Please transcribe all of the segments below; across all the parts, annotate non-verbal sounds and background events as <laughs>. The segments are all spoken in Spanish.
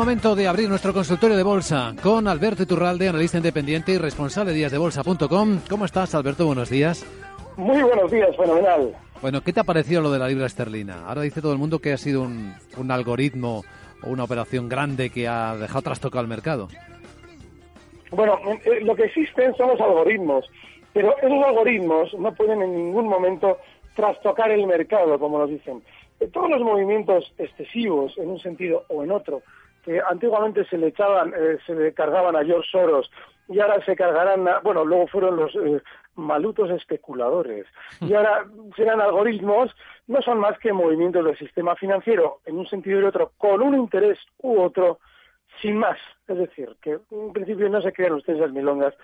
momento de abrir nuestro consultorio de bolsa con Alberto Iturralde, analista independiente y responsable de díasdebolsa.com. ¿Cómo estás, Alberto? Buenos días. Muy buenos días, fenomenal. Bueno, ¿qué te ha parecido lo de la libra esterlina? Ahora dice todo el mundo que ha sido un, un algoritmo o una operación grande que ha dejado trastocado el mercado. Bueno, eh, lo que existen son los algoritmos, pero esos algoritmos no pueden en ningún momento trastocar el mercado, como nos dicen. Eh, Todos los movimientos excesivos, en un sentido o en otro, que antiguamente se le echaban, eh, se le cargaban a George Soros y ahora se cargarán, a- bueno, luego fueron los eh, malutos especuladores y ahora serán algoritmos, no son más que movimientos del sistema financiero en un sentido y otro, con un interés u otro, sin más. Es decir, que en principio no se crean ustedes las milongas,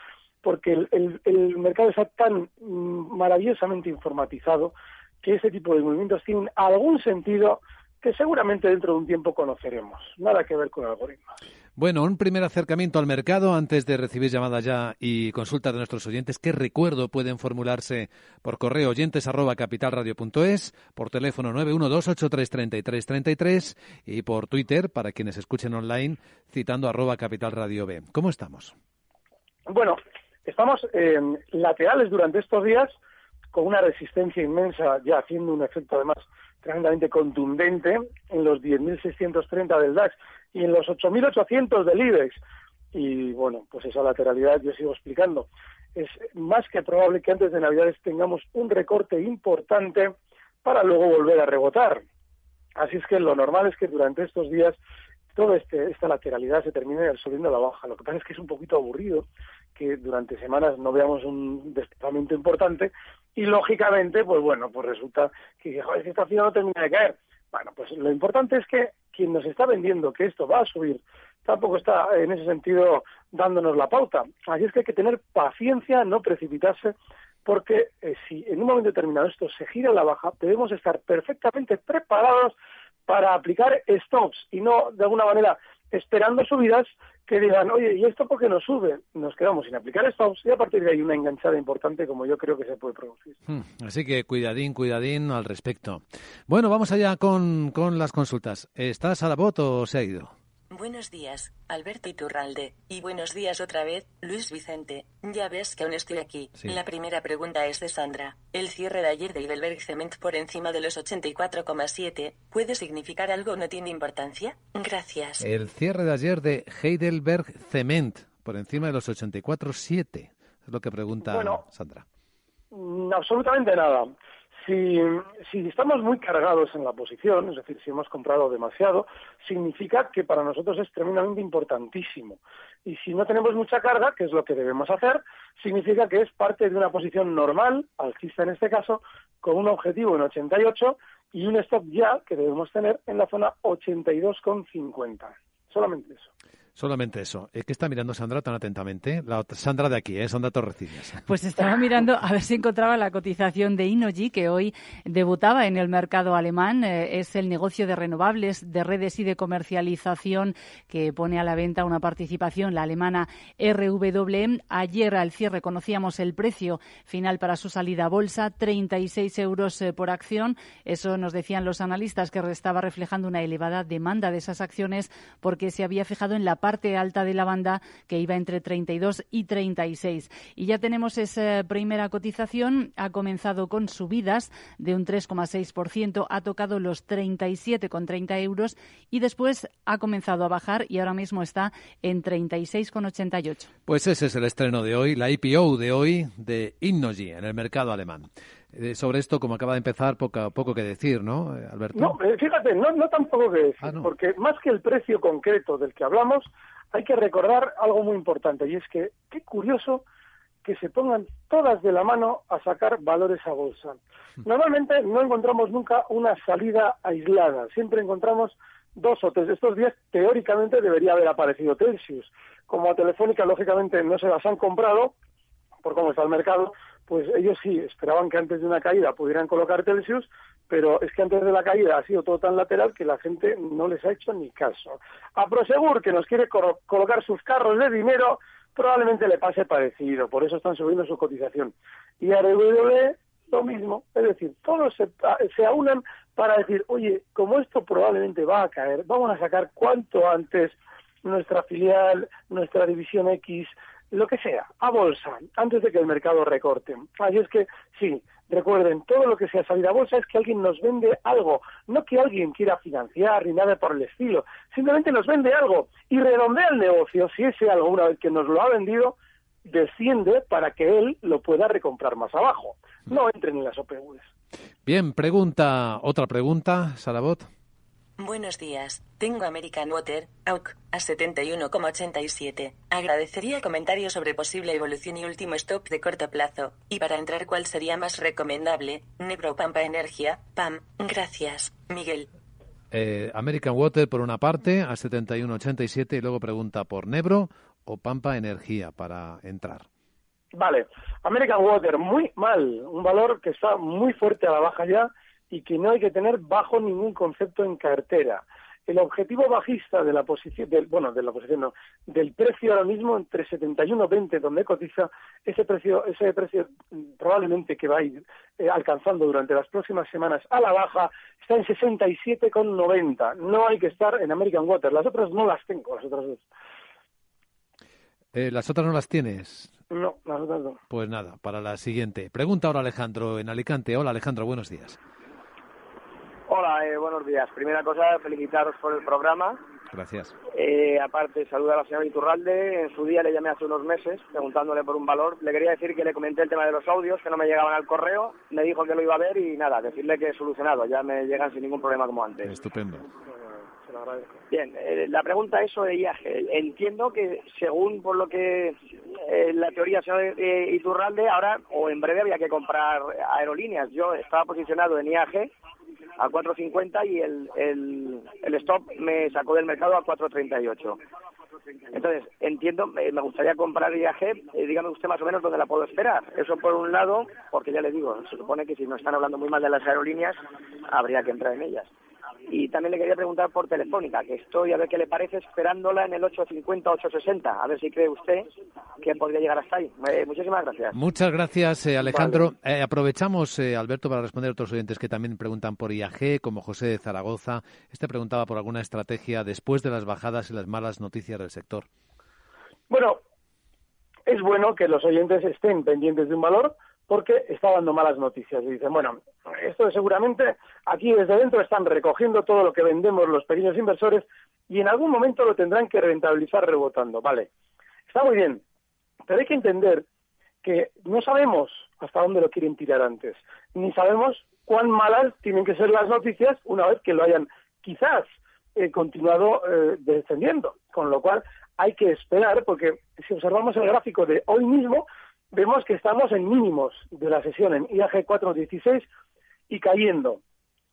porque el, el- el mercado está tan mm, maravillosamente informatizado que ese tipo de movimientos tienen algún sentido que seguramente dentro de un tiempo conoceremos. Nada que ver con algoritmos. Bueno, un primer acercamiento al mercado antes de recibir llamadas ya y consultas de nuestros oyentes. ¿Qué recuerdo pueden formularse por correo oyentes arroba capitalradio.es, por teléfono 912833333 y por Twitter para quienes escuchen online citando arroba capitalradio B? ¿Cómo estamos? Bueno, estamos eh, laterales durante estos días con una resistencia inmensa, ya haciendo un efecto además tremendamente contundente en los 10.630 del DAX y en los 8.800 del IBEX. Y bueno, pues esa lateralidad yo sigo explicando. Es más que probable que antes de Navidades tengamos un recorte importante para luego volver a rebotar. Así es que lo normal es que durante estos días toda este, esta lateralidad se termine subiendo a la baja. Lo que pasa es que es un poquito aburrido que durante semanas no veamos un desplazamiento importante y lógicamente, pues bueno, pues resulta que esta acción no termina de caer. Bueno, pues lo importante es que quien nos está vendiendo que esto va a subir tampoco está en ese sentido dándonos la pauta. Así es que hay que tener paciencia, no precipitarse, porque eh, si en un momento determinado esto se gira a la baja, debemos estar perfectamente preparados para aplicar stops y no de alguna manera esperando subidas que digan, oye, ¿y esto por qué no sube? Nos quedamos sin aplicar stops y a partir de ahí una enganchada importante como yo creo que se puede producir. Hmm, Así que cuidadín, cuidadín al respecto. Bueno, vamos allá con, con las consultas. ¿Estás a la bot o se ha ido? Buenos días, Alberto Iturralde. Y buenos días otra vez, Luis Vicente. Ya ves que aún estoy aquí. Sí. La primera pregunta es de Sandra. El cierre de ayer de Heidelberg Cement por encima de los 84,7, ¿puede significar algo o no tiene importancia? Gracias. El cierre de ayer de Heidelberg Cement por encima de los 84,7. Es lo que pregunta Bueno. Sandra. Mm, Absolutamente nada. Si, si estamos muy cargados en la posición, es decir, si hemos comprado demasiado, significa que para nosotros es tremendamente importantísimo. Y si no tenemos mucha carga, que es lo que debemos hacer, significa que es parte de una posición normal, alcista en este caso, con un objetivo en 88 y un stop ya que debemos tener en la zona 82,50. Solamente eso. Solamente eso. ¿Qué está mirando Sandra tan atentamente? Sandra de aquí, ¿eh? Sandra Torrecillas. <laughs> Pues estaba mirando a ver si encontraba la cotización de Inoji, que hoy debutaba en el mercado alemán. Eh, es el negocio de renovables, de redes y de comercialización que pone a la venta una participación, la alemana RWM. Ayer al cierre conocíamos el precio final para su salida a bolsa, 36 euros eh, por acción. Eso nos decían los analistas que estaba reflejando una elevada demanda de esas acciones porque se había fijado en la parte alta de la banda que iba entre 32 y 36. Y ya tenemos esa primera cotización. Ha comenzado con subidas de un 3,6%, ha tocado los 37,30 euros y después ha comenzado a bajar y ahora mismo está en 36,88. Pues ese es el estreno de hoy, la IPO de hoy de Innogy en el mercado alemán. Eh, sobre esto, como acaba de empezar, poco, poco que decir, ¿no, eh, Alberto? No, eh, fíjate, no, no tampoco que decir, ah, porque más que el precio concreto del que hablamos, hay que recordar algo muy importante, y es que qué curioso que se pongan todas de la mano a sacar valores a bolsa. Normalmente no encontramos nunca una salida aislada, siempre encontramos dos o tres. Estos días teóricamente debería haber aparecido Telsius. Como a Telefónica lógicamente no se las han comprado, por cómo está el mercado, pues ellos sí esperaban que antes de una caída pudieran colocar Telsius, pero es que antes de la caída ha sido todo tan lateral que la gente no les ha hecho ni caso. A Prosegur, que nos quiere colocar sus carros de dinero, probablemente le pase parecido, por eso están subiendo su cotización. Y a RW lo mismo, es decir, todos se, se aunan para decir, oye, como esto probablemente va a caer, vamos a sacar cuanto antes nuestra filial, nuestra división X, lo que sea, a bolsa, antes de que el mercado recorte. Así es que, sí, recuerden, todo lo que sea salir a bolsa es que alguien nos vende algo, no que alguien quiera financiar ni nada por el estilo, simplemente nos vende algo y redondea el negocio, si ese algo una vez que nos lo ha vendido, desciende para que él lo pueda recomprar más abajo. No entren en las OPVs. Bien, pregunta, otra pregunta, Salabot. Buenos días. Tengo American Water, AUK, a 71,87. Agradecería comentarios sobre posible evolución y último stop de corto plazo. Y para entrar, ¿cuál sería más recomendable? Nebro Pampa Energía, PAM. Gracias. Miguel. Eh, American Water por una parte, a 71,87 y luego pregunta por Nebro o Pampa Energía para entrar. Vale. American Water, muy mal. Un valor que está muy fuerte a la baja ya y que no hay que tener bajo ningún concepto en cartera. El objetivo bajista de la posición, del, bueno, de la posición no, del precio ahora mismo entre 71.20 donde cotiza, ese precio, ese precio probablemente que va a ir eh, alcanzando durante las próximas semanas a la baja está en 67,90. No hay que estar en American Water. Las otras no las tengo, las otras dos. Eh, ¿Las otras no las tienes? No, las otras no. Pues nada, para la siguiente. Pregunta ahora Alejandro en Alicante. Hola Alejandro, buenos días. Hola, eh, buenos días. Primera cosa, felicitaros por el programa. Gracias. Eh, aparte, saludar a la señora Iturralde. En su día le llamé hace unos meses preguntándole por un valor. Le quería decir que le comenté el tema de los audios, que no me llegaban al correo. Me dijo que lo iba a ver y nada, decirle que he solucionado. Ya me llegan sin ningún problema como antes. Estupendo. Bien, eh, la pregunta es sobre IAG. Entiendo que según por lo que eh, la teoría de Iturralde, ahora o en breve había que comprar aerolíneas. Yo estaba posicionado en IAG a 4.50 y el, el, el stop me sacó del mercado a 4.38. Entonces, entiendo, me gustaría comprar viaje, eh, dígame usted más o menos dónde la puedo esperar. Eso por un lado, porque ya le digo, se supone que si no están hablando muy mal de las aerolíneas, habría que entrar en ellas. Y también le quería preguntar por Telefónica, que estoy a ver qué le parece esperándola en el 850-860, a ver si cree usted que podría llegar hasta ahí. Eh, muchísimas gracias. Muchas gracias, eh, Alejandro. Eh, aprovechamos, Alberto, para responder a otros oyentes que también preguntan por IAG, como José de Zaragoza. Este preguntaba por alguna estrategia después de las bajadas y las malas noticias del sector. Bueno, es bueno que los oyentes estén pendientes de un valor, porque está dando malas noticias. Y dicen, bueno, esto seguramente aquí desde dentro están recogiendo todo lo que vendemos los pequeños inversores y en algún momento lo tendrán que rentabilizar rebotando. Vale, está muy bien, pero hay que entender que no sabemos hasta dónde lo quieren tirar antes, ni sabemos cuán malas tienen que ser las noticias una vez que lo hayan quizás eh, continuado eh, descendiendo. Con lo cual hay que esperar, porque si observamos el gráfico de hoy mismo, vemos que estamos en mínimos de la sesión en IAG 416 y cayendo.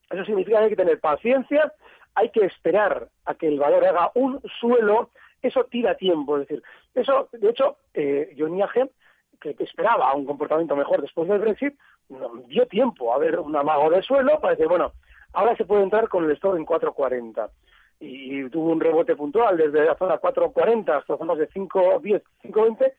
Eso significa que hay que tener paciencia, hay que esperar a que el valor haga un suelo eso tira tiempo. Es decir, eso, de hecho, eh, Johnny Agen, que esperaba un comportamiento mejor después del Brexit, dio tiempo a ver un amago de suelo para decir, bueno, ahora se puede entrar con el stop en 4.40 y tuvo un rebote puntual desde la zona 4.40 hasta zonas de 5.10, 5.20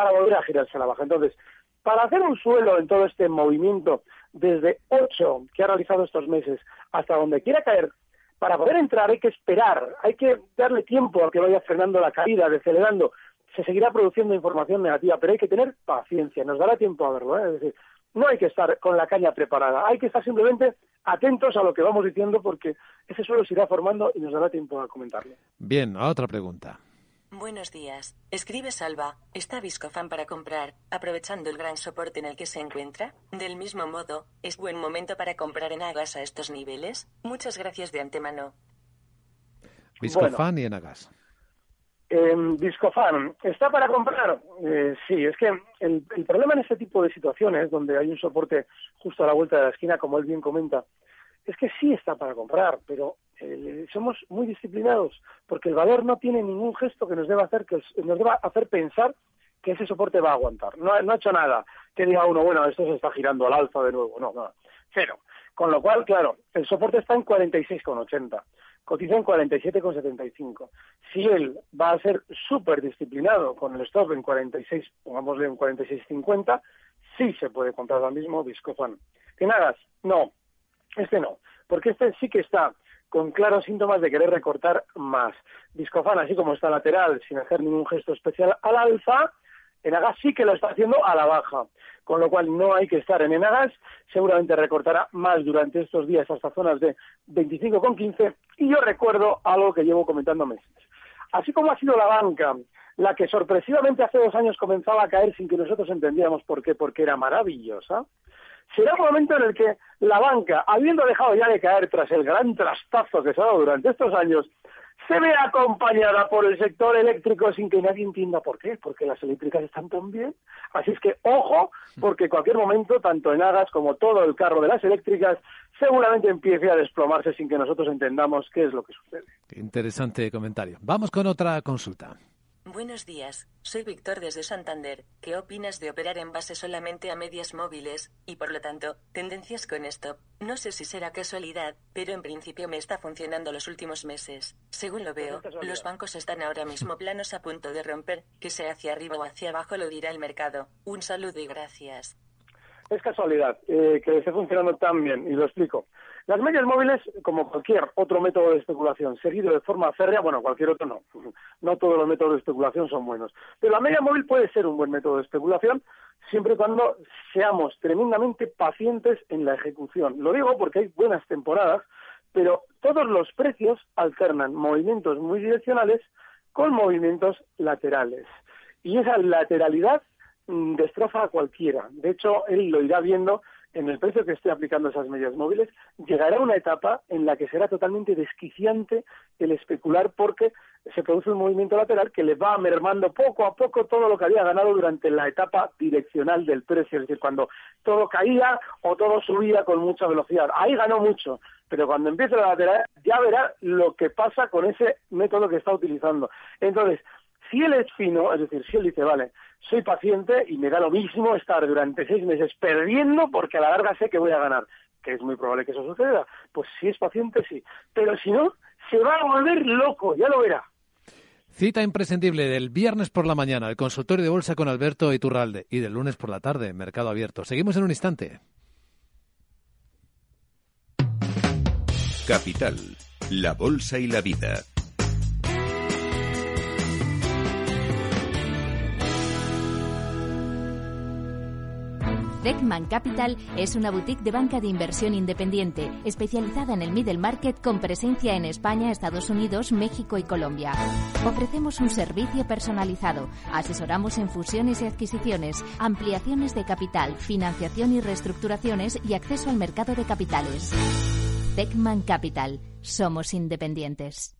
para volver a girarse a la baja. Entonces, para hacer un suelo en todo este movimiento desde 8 que ha realizado estos meses hasta donde quiera caer, para poder entrar hay que esperar, hay que darle tiempo a que vaya frenando la caída, decelerando. Se seguirá produciendo información negativa, pero hay que tener paciencia, nos dará tiempo a verlo. ¿eh? Es decir, no hay que estar con la caña preparada, hay que estar simplemente atentos a lo que vamos diciendo porque ese suelo se irá formando y nos dará tiempo a comentarlo. Bien, otra pregunta. Buenos días. Escribe Salva. ¿Está Viscofan para comprar, aprovechando el gran soporte en el que se encuentra? Del mismo modo, ¿es buen momento para comprar en Agas a estos niveles? Muchas gracias de antemano. Viscofan y en Agas. Eh, Viscofan, ¿está para comprar? Eh, sí, es que el, el, problema en este tipo de situaciones, donde hay un soporte justo a la vuelta de la esquina, como él bien comenta, es que sí está para comprar, pero eh, somos muy disciplinados, porque el valor no tiene ningún gesto que nos deba hacer, que nos deba hacer pensar que ese soporte va a aguantar. No, no ha hecho nada que diga uno, bueno, esto se está girando al alza de nuevo. No, no, cero. Con lo cual, claro, el soporte está en 46,80 cotiza en 47,75. Si él va a ser súper disciplinado con el stop en 46, pongámosle en 46,50, sí se puede comprar ahora mismo Viscofan. ¿Que nada, No, este no, porque este sí que está con claros síntomas de querer recortar más. Viscofan, así como está lateral, sin hacer ningún gesto especial al alza, Enagas sí que lo está haciendo a la baja, con lo cual no hay que estar en Enagas, seguramente recortará más durante estos días hasta zonas de 25,15 y yo recuerdo algo que llevo comentando meses. Así como ha sido la banca la que sorpresivamente hace dos años comenzaba a caer sin que nosotros entendiéramos por qué, porque era maravillosa, será un momento en el que la banca, habiendo dejado ya de caer tras el gran trastazo que se ha dado durante estos años, se ve acompañada por el sector eléctrico sin que nadie entienda por qué, porque las eléctricas están tan bien. Así es que, ojo, porque cualquier momento, tanto en Agas como todo el carro de las eléctricas, seguramente empiece a desplomarse sin que nosotros entendamos qué es lo que sucede. Interesante comentario. Vamos con otra consulta. Buenos días, soy Víctor desde Santander. ¿Qué opinas de operar en base solamente a medias móviles y por lo tanto tendencias con stop? No sé si será casualidad, pero en principio me está funcionando los últimos meses. Según lo veo, los bancos están ahora mismo <laughs> planos a punto de romper, que sea hacia arriba o hacia abajo lo dirá el mercado. Un saludo y gracias. Es casualidad eh, que esté funcionando tan bien, y lo explico. Las medias móviles, como cualquier otro método de especulación, seguido de forma férrea, bueno, cualquier otro no, <laughs> no todos los métodos de especulación son buenos, pero la media móvil puede ser un buen método de especulación siempre y cuando seamos tremendamente pacientes en la ejecución. Lo digo porque hay buenas temporadas, pero todos los precios alternan movimientos muy direccionales con movimientos laterales. Y esa lateralidad mm, destroza a cualquiera. De hecho, él lo irá viendo en el precio que esté aplicando esas medias móviles, llegará una etapa en la que será totalmente desquiciante el especular porque se produce un movimiento lateral que le va mermando poco a poco todo lo que había ganado durante la etapa direccional del precio, es decir, cuando todo caía o todo subía con mucha velocidad. Ahí ganó mucho, pero cuando empiece la lateral ya verá lo que pasa con ese método que está utilizando. Entonces, si él es fino, es decir, si él dice, vale, soy paciente y me da lo mismo estar durante seis meses perdiendo porque a la larga sé que voy a ganar, que es muy probable que eso suceda, pues si es paciente, sí. Pero si no, se va a volver loco, ya lo verá. Cita imprescindible del viernes por la mañana, el consultorio de bolsa con Alberto Iturralde, y del lunes por la tarde, Mercado Abierto. Seguimos en un instante. Capital, la bolsa y la vida. Beckman Capital es una boutique de banca de inversión independiente, especializada en el middle market con presencia en España, Estados Unidos, México y Colombia. Ofrecemos un servicio personalizado, asesoramos en fusiones y adquisiciones, ampliaciones de capital, financiación y reestructuraciones y acceso al mercado de capitales. Beckman Capital. Somos independientes.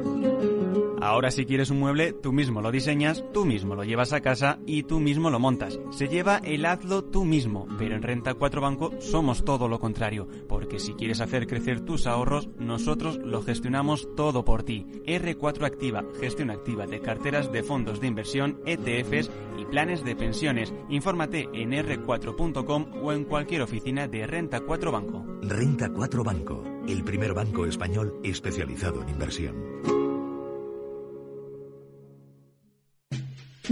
Ahora si quieres un mueble, tú mismo lo diseñas, tú mismo lo llevas a casa y tú mismo lo montas. Se lleva el hazlo tú mismo, pero en Renta 4 Banco somos todo lo contrario, porque si quieres hacer crecer tus ahorros, nosotros lo gestionamos todo por ti. R4 Activa, gestión activa de carteras de fondos de inversión, ETFs y planes de pensiones. Infórmate en r4.com o en cualquier oficina de Renta 4 Banco. Renta 4 Banco, el primer banco español especializado en inversión.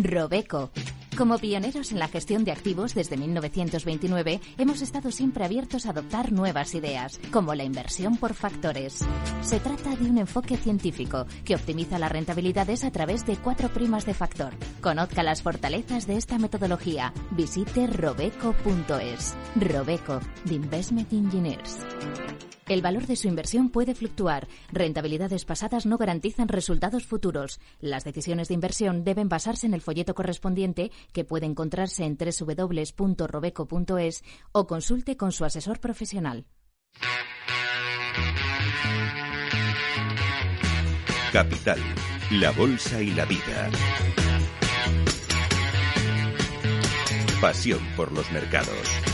Robeco. Como pioneros en la gestión de activos desde 1929, hemos estado siempre abiertos a adoptar nuevas ideas, como la inversión por factores. Se trata de un enfoque científico que optimiza las rentabilidades a través de cuatro primas de factor. Conozca las fortalezas de esta metodología. Visite robeco.es. Robeco, de Investment Engineers. El valor de su inversión puede fluctuar. Rentabilidades pasadas no garantizan resultados futuros. Las decisiones de inversión deben basarse en el folleto correspondiente que puede encontrarse en www.robeco.es o consulte con su asesor profesional. Capital, la bolsa y la vida. Pasión por los mercados.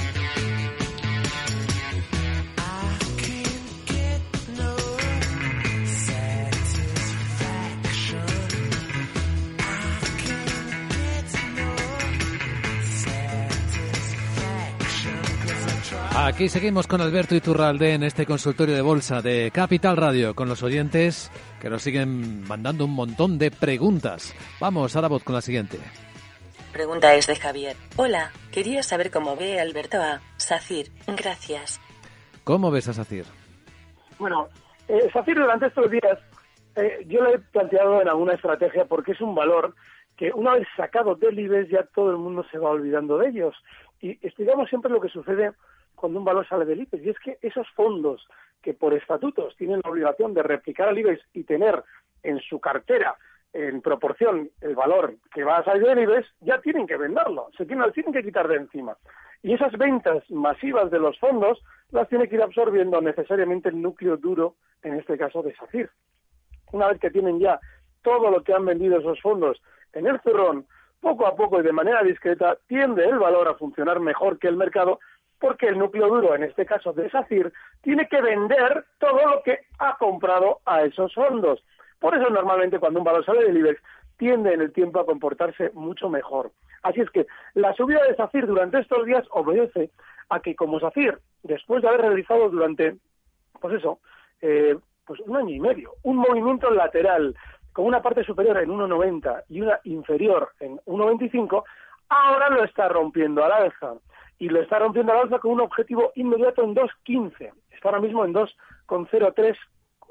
Aquí seguimos con Alberto Iturralde en este consultorio de bolsa de Capital Radio con los oyentes que nos siguen mandando un montón de preguntas. Vamos a la voz con la siguiente. Pregunta es de Javier. Hola, quería saber cómo ve Alberto a SACIR. Gracias. ¿Cómo ves a SACIR? Bueno, eh, SACIR durante estos días eh, yo lo he planteado en alguna estrategia porque es un valor que una vez sacado del IBEX ya todo el mundo se va olvidando de ellos. Y explicamos siempre lo que sucede cuando un valor sale del IBEX. Y es que esos fondos que por estatutos tienen la obligación de replicar al IBEX y tener en su cartera en proporción el valor que va a salir del IBEX, ya tienen que venderlo, se tienen, tienen que quitar de encima. Y esas ventas masivas de los fondos las tiene que ir absorbiendo necesariamente el núcleo duro, en este caso de SACIR. Una vez que tienen ya todo lo que han vendido esos fondos en el cerrón, poco a poco y de manera discreta tiende el valor a funcionar mejor que el mercado porque el núcleo duro, en este caso de SACIR, tiene que vender todo lo que ha comprado a esos fondos. Por eso normalmente cuando un valor sale del IBEX tiende en el tiempo a comportarse mucho mejor. Así es que la subida de SACIR durante estos días obedece a que como SACIR, después de haber realizado durante, pues eso, eh, pues un año y medio, un movimiento lateral con una parte superior en 1,90 y una inferior en 1,25, ahora lo está rompiendo al alza y lo está rompiendo al alza con un objetivo inmediato en 2.15. Está ahora mismo en 2,03,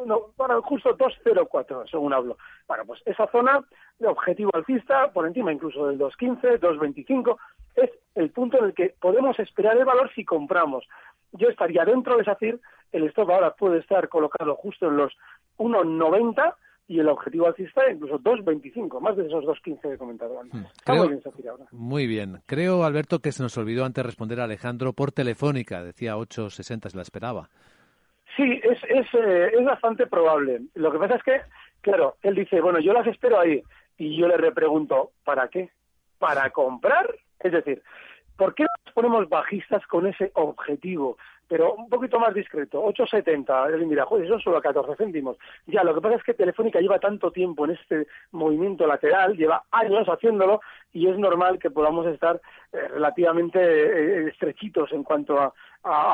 no, bueno, justo 2,04 según hablo. Bueno, pues esa zona de objetivo alcista, por encima incluso del 2.15, 2.25, es el punto en el que podemos esperar el valor si compramos. Yo estaría dentro de SACIR, el stock ahora puede estar colocado justo en los 1,90 y el objetivo alcista incluso 2.25, más de esos 2.15 que he comentado antes. Hmm. muy bien. Creo, Alberto, que se nos olvidó antes responder a Alejandro por telefónica. Decía 8.60, se la esperaba. Sí, es, es, eh, es bastante probable. Lo que pasa es que, claro, él dice, bueno, yo las espero ahí. Y yo le repregunto, ¿para qué? ¿Para comprar? Es decir, ¿por qué nos ponemos bajistas con ese objetivo? pero un poquito más discreto, 8,70. Él dirá, joder, son solo 14 céntimos. Ya, lo que pasa es que Telefónica lleva tanto tiempo en este movimiento lateral, lleva años haciéndolo, y es normal que podamos estar eh, relativamente eh, estrechitos en cuanto a,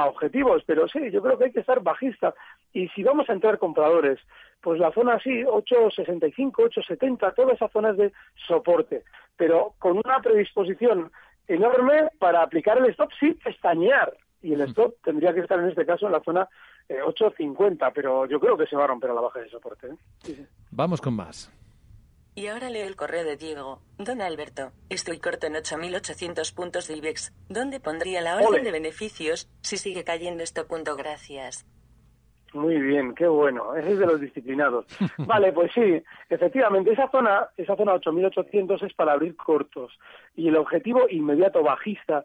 objetivos. Pero sí, yo creo que hay que estar bajista. Y si vamos a entrar compradores, pues la zona así, 8,65, 8,70, todas esas zonas de soporte, pero con una predisposición enorme para aplicar el stop sin pestañear y el stop tendría que estar en este caso en la zona 8.50, eh, pero yo creo que se va a romper a la baja de soporte. ¿eh? Vamos con más. Y ahora leo el correo de Diego. Don Alberto, estoy corto en 8.800 puntos de IBEX. ¿Dónde pondría la orden de beneficios si sigue cayendo esto punto? Gracias. Muy bien, qué bueno, ese es de los disciplinados. <laughs> Vale, pues sí, efectivamente, esa zona, esa zona 8800 es para abrir cortos y el objetivo inmediato bajista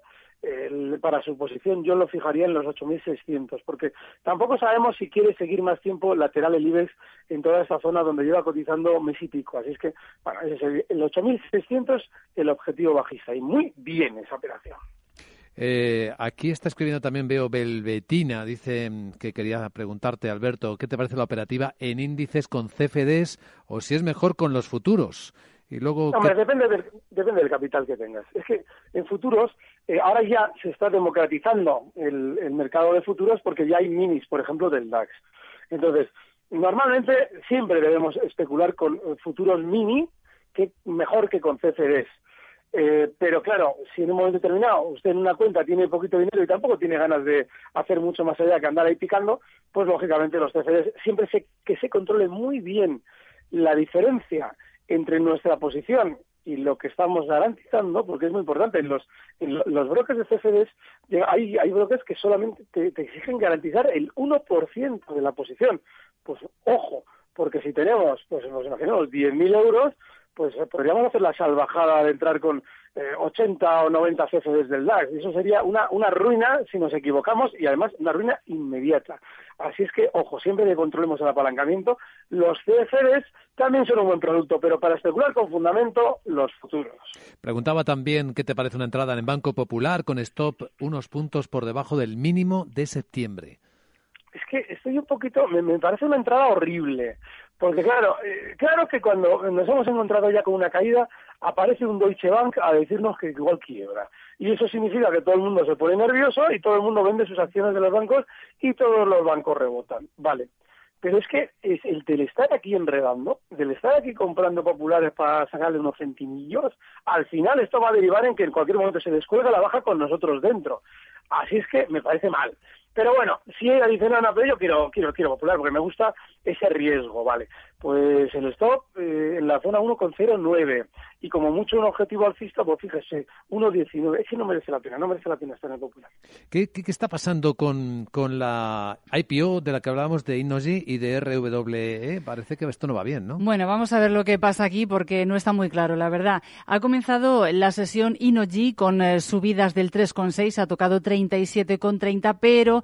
para su posición yo lo fijaría en los 8.600, porque tampoco sabemos si quiere seguir más tiempo lateral el IBEX en toda esa zona donde lleva cotizando mes y pico. Así es que, bueno, ese es el 8.600 el objetivo bajista y muy bien esa operación. Eh, aquí está escribiendo también, veo Belvetina, dice mm, que quería preguntarte, Alberto, ¿qué te parece la operativa en índices con CFDs o si es mejor con los futuros? Y luego, Hombre, depende, del, depende del capital que tengas. Es que en futuros, eh, ahora ya se está democratizando el, el mercado de futuros porque ya hay minis, por ejemplo, del DAX. Entonces, normalmente siempre debemos especular con futuros mini, que mejor que con CFDs. Eh, pero claro, si en un momento determinado usted en una cuenta tiene poquito dinero y tampoco tiene ganas de hacer mucho más allá que andar ahí picando, pues lógicamente los CFDs siempre se, que se controle muy bien la diferencia entre nuestra posición y lo que estamos garantizando, porque es muy importante, en los, en los brokers de CFDs hay, hay brokers que solamente te, te exigen garantizar el 1% de la posición. Pues ojo, porque si tenemos, pues nos imaginamos, 10.000 euros, pues eh, podríamos hacer la salvajada de entrar con 80 eh, o 90 CFDs del DAX. Eso sería una, una ruina si nos equivocamos y además una ruina inmediata. Así es que, ojo, siempre que controlemos el apalancamiento, los CFDs también son un buen producto, pero para especular con fundamento, los futuros. Preguntaba también qué te parece una entrada en el Banco Popular con stop unos puntos por debajo del mínimo de septiembre. Es que estoy un poquito, me parece una entrada horrible, porque claro, eh, claro que cuando nos hemos encontrado ya con una caída, aparece un Deutsche Bank a decirnos que igual quiebra. Y eso significa que todo el mundo se pone nervioso y todo el mundo vende sus acciones de los bancos y todos los bancos rebotan. Vale. Pero es que es el del estar aquí enredando, del estar aquí comprando populares para sacarle unos centimillos, al final esto va a derivar en que en cualquier momento se descuelga la baja con nosotros dentro. Así es que me parece mal. Pero bueno, si dicen, no, no, pero yo quiero, quiero, quiero popular porque me gusta ese riesgo, ¿vale? Pues el stop eh, en la zona 1,09 y como mucho un objetivo alcista, pues fíjese, 1,19. Es que no merece la pena, no merece la pena estar en el popular. ¿Qué, qué, está pasando con, con, la IPO de la que hablábamos de Innogy y de RWE? Parece que esto no va bien, ¿no? Bueno, vamos a ver lo que pasa aquí porque no está muy claro, la verdad. Ha comenzado la sesión Innogy con eh, subidas del 3,6, ha tocado 37,30, pero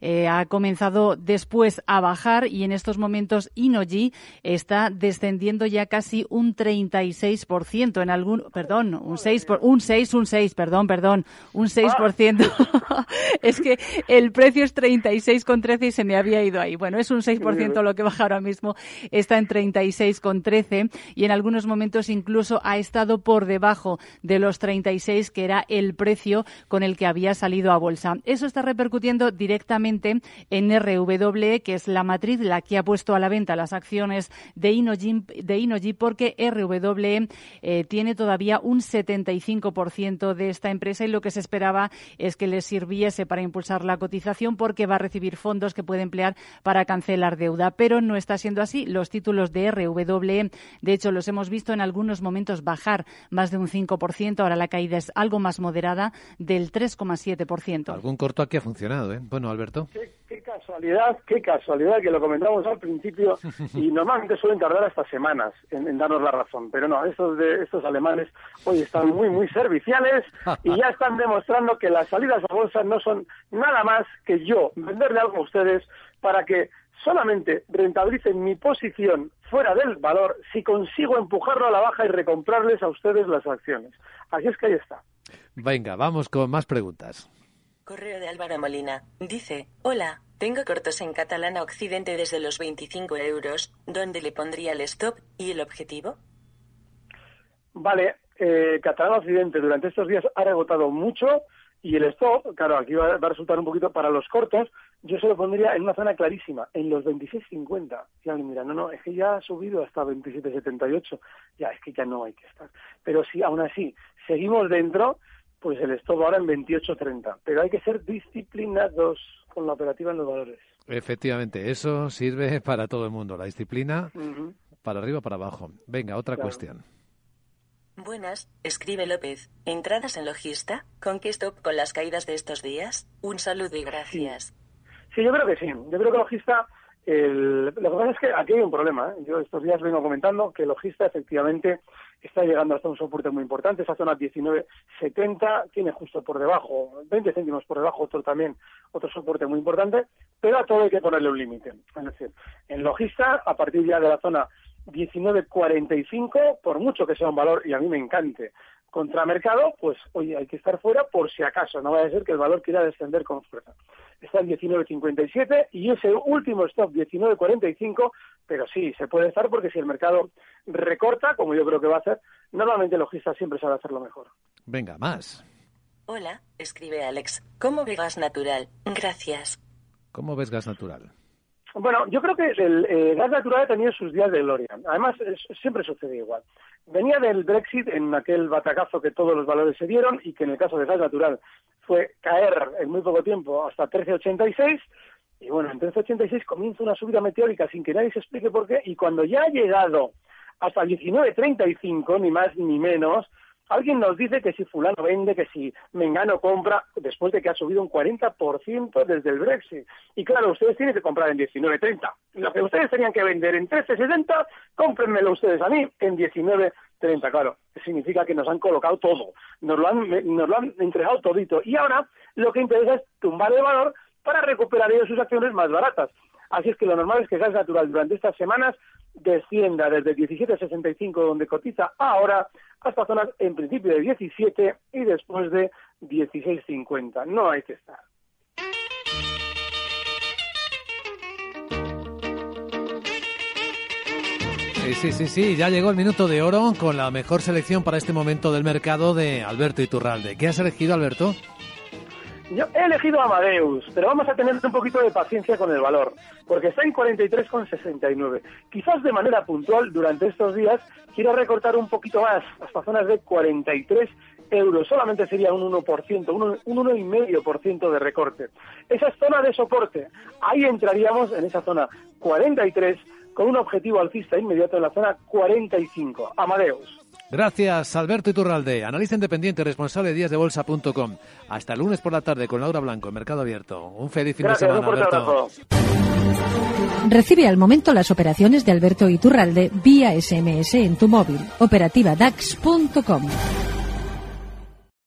eh, ha comenzado después a bajar y en estos momentos Inoji está descendiendo ya casi un 36% en algún, perdón, un 6, por, un 6, un 6, perdón, perdón, un 6%. <laughs> es que el precio es 36,13 y se me había ido ahí. Bueno, es un 6% lo que baja ahora mismo, está en 36,13 y en algunos momentos incluso ha estado por debajo de los 36 que era el precio con el que había salido a bolsa. Eso está repercutiendo directamente en RWE, que es la matriz la que ha puesto a la venta las acciones de de porque RWE eh, tiene todavía un 75% de esta empresa y lo que se esperaba es que le sirviese para impulsar la cotización porque va a recibir fondos que puede emplear para cancelar deuda. Pero no está siendo así. Los títulos de RWE, de hecho, los hemos visto en algunos momentos bajar más de un 5%. Ahora la caída es algo más moderada del 3,7%. Algún corto aquí ha funcionado, ¿eh? Bueno, Alberto. Qué, casualidad, qué casualidad que lo comentamos al principio <laughs> y normalmente suelen tardar hasta semanas en, darnos la razón, pero no, estos, de, estos alemanes hoy están muy, muy serviciales y ya están demostrando que las salidas a bolsa no son nada más que yo venderle algo a ustedes para que solamente rentabilicen mi posición fuera del valor si consigo empujarlo a la baja y recomprarles a ustedes las acciones. Así es que ahí está. Venga, vamos con más preguntas. Correo de Álvaro Molina. Dice, hola, tengo cortos en catalán a Occidente desde los 25 euros. ¿Dónde le pondría el stop y el objetivo? Vale, eh, catalán Occidente durante estos días ha rebotado mucho y el stop, claro, aquí va, a resultar un poquito para los cortos, yo se lo pondría en una zona clarísima, en los 26.50. Y alguien mira, no, no, es que ya ha subido hasta 27.78, ya es que ya no hay que estar. Pero si aún así seguimos dentro, pues el stop ahora en 28.30. Pero hay que ser disciplinados con la operativa en los valores. Efectivamente, eso sirve para todo el mundo, la disciplina para arriba para abajo. Venga, otra cuestión. Buenas, escribe López. ¿Entradas en logista? ¿Con qué stop con las caídas de estos días? Un saludo y gracias. Sí. yo creo que sí. Yo creo que logista El, lo que pasa es que aquí hay un problema. ¿eh? Yo estos días vengo comentando que Logista efectivamente está llegando hasta un soporte muy importante. Esa zona 19.70 tiene justo por debajo, 20 céntimos por debajo, otro también, otro soporte muy importante, pero a todo hay que ponerle un límite. Es decir, en Logista, a partir ya de la zona 19.45, por mucho que sea un valor, y a mí me encante, contramercado, pues oye, hay que estar fuera por si acaso, no vaya a ser que el valor quiera descender con fuerza. Está en 19.57 y ese último stop 19.45, pero sí, se puede estar porque si el mercado recorta, como yo creo que va a hacer, normalmente el logista siempre sabe hacerlo mejor. Venga, más. Hola, escribe Alex. ¿Cómo ve gas natural? Gracias. ¿Cómo ves gas natural? Bueno, yo creo que el eh, gas natural ha tenido sus días de gloria. Además, siempre sucede igual. Venía del Brexit en aquel batacazo que todos los valores se dieron y que en el caso de gas natural fue caer en muy poco tiempo hasta 13.86 y bueno, en 13.86 comienza una subida meteórica sin que nadie se explique por qué. Y cuando ya ha llegado hasta 19.35, ni más ni menos, Alguien nos dice que si fulano vende, que si Mengano compra, después de que ha subido un 40% desde el Brexit. Y claro, ustedes tienen que comprar en 19.30. Lo que ustedes tenían que vender en 13.60, cómprenmelo ustedes a mí en 19.30. Claro, significa que nos han colocado todo, nos lo han, nos lo han entregado todito. Y ahora lo que interesa es tumbar el valor para recuperar ellos sus acciones más baratas. Así es que lo normal es que gas natural durante estas semanas descienda desde 17.65 donde cotiza ahora hasta zonas en principio de 17 y después de 16.50. No hay que estar. Sí, sí, sí, sí, ya llegó el minuto de oro con la mejor selección para este momento del mercado de Alberto Iturralde. ¿Qué has elegido, Alberto? Yo he elegido Amadeus, pero vamos a tener un poquito de paciencia con el valor, porque está en 43,69. Quizás de manera puntual durante estos días quiera recortar un poquito más, hasta zonas de 43 euros. Solamente sería un 1%, un, un 1,5% de recorte. Esa es zona de soporte. Ahí entraríamos en esa zona 43 con un objetivo alcista inmediato en la zona 45. Amadeus. Gracias, Alberto Iturralde, analista independiente responsable de díasdebolsa.com. Hasta el lunes por la tarde con Laura Blanco en Mercado Abierto. Un feliz fin de semana, Alberto. Recibe al momento las operaciones de Alberto Iturralde vía SMS en tu móvil. Operativa DAX.com.